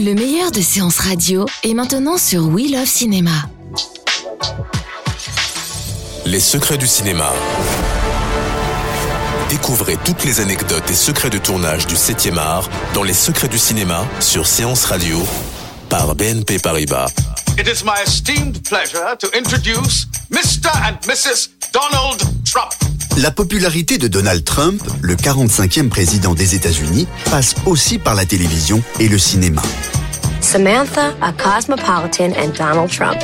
Le meilleur de séances radio est maintenant sur We Love Cinéma. Les secrets du cinéma. Découvrez toutes les anecdotes et secrets de tournage du 7e art dans Les secrets du cinéma sur Séance Radio par BNP Paribas. It is my esteemed pleasure to introduce Mr. and Mrs. Donald Trump. La popularité de Donald Trump, le 45e président des États-Unis, passe aussi par la télévision et le cinéma. Samantha, a cosmopolitan, and Donald Trump.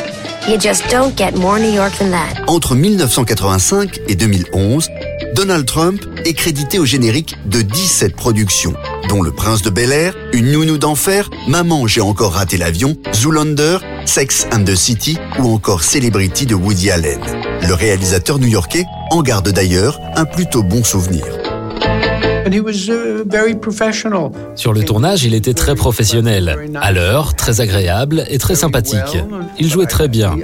You just don't get more New York than that. Entre 1985 et 2011, Donald Trump est crédité au générique de 17 productions, dont Le Prince de Bel Air, Une nounou d'enfer, Maman, j'ai encore raté l'avion, Zoolander, Sex and the City ou encore Celebrity de Woody Allen. Le réalisateur new-yorkais en garde d'ailleurs un plutôt bon souvenir. Sur le tournage, il était très professionnel, à l'heure, très agréable et très sympathique. Il jouait très bien.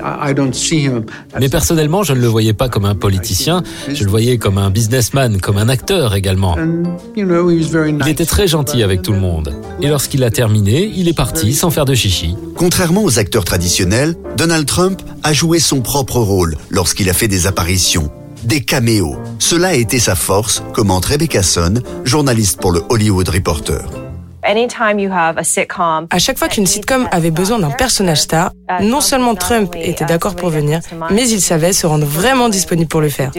Mais personnellement, je ne le voyais pas comme un politicien, je le voyais comme un businessman, comme un acteur également. Il était très gentil avec tout le monde. Et lorsqu'il a terminé, il est parti sans faire de chichi. Contrairement aux acteurs traditionnels, Donald Trump a joué son propre rôle lorsqu'il a fait des apparitions des caméos. Cela a été sa force, commente Rebecca Son, journaliste pour le Hollywood Reporter. À chaque fois qu'une sitcom avait besoin d'un personnage star, non seulement Trump était d'accord pour venir, mais il savait se rendre vraiment disponible pour le faire.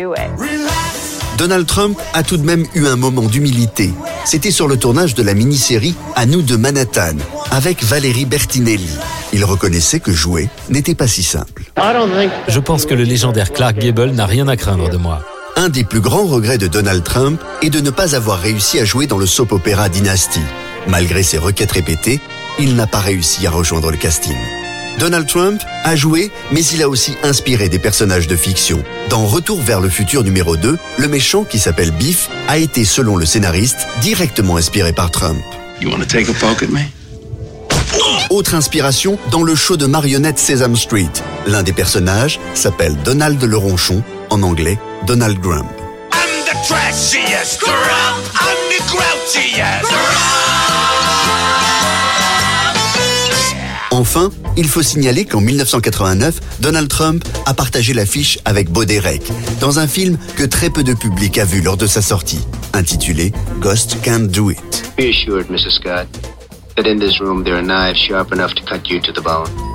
Donald Trump a tout de même eu un moment d'humilité. C'était sur le tournage de la mini-série À nous de Manhattan, avec Valérie Bertinelli. Il reconnaissait que jouer n'était pas si simple. Je pense que le légendaire Clark Gable n'a rien à craindre de moi. Un des plus grands regrets de Donald Trump est de ne pas avoir réussi à jouer dans le soap opéra Dynasty. Malgré ses requêtes répétées, il n'a pas réussi à rejoindre le casting. Donald Trump a joué, mais il a aussi inspiré des personnages de fiction. Dans Retour vers le futur numéro 2, le méchant qui s'appelle Biff a été, selon le scénariste, directement inspiré par Trump. Autre inspiration dans le show de marionnettes Sesame Street. L'un des personnages s'appelle Donald le Ronchon, en anglais Donald Grump. Enfin, il faut signaler qu'en 1989, Donald Trump a partagé l'affiche avec Bo Derek dans un film que très peu de public a vu lors de sa sortie, intitulé Ghost Can't Do It.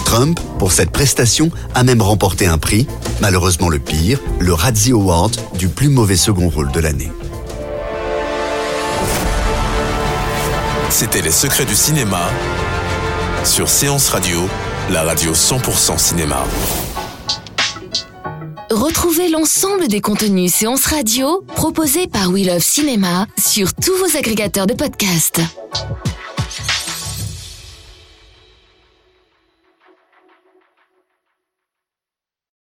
Trump, pour cette prestation, a même remporté un prix, malheureusement le pire, le Razzie Award du plus mauvais second rôle de l'année. C'était Les Secrets du cinéma sur Séance Radio, la radio 100% cinéma. Retrouvez l'ensemble des contenus séances radio proposés par We Love Cinéma sur tous vos agrégateurs de podcasts.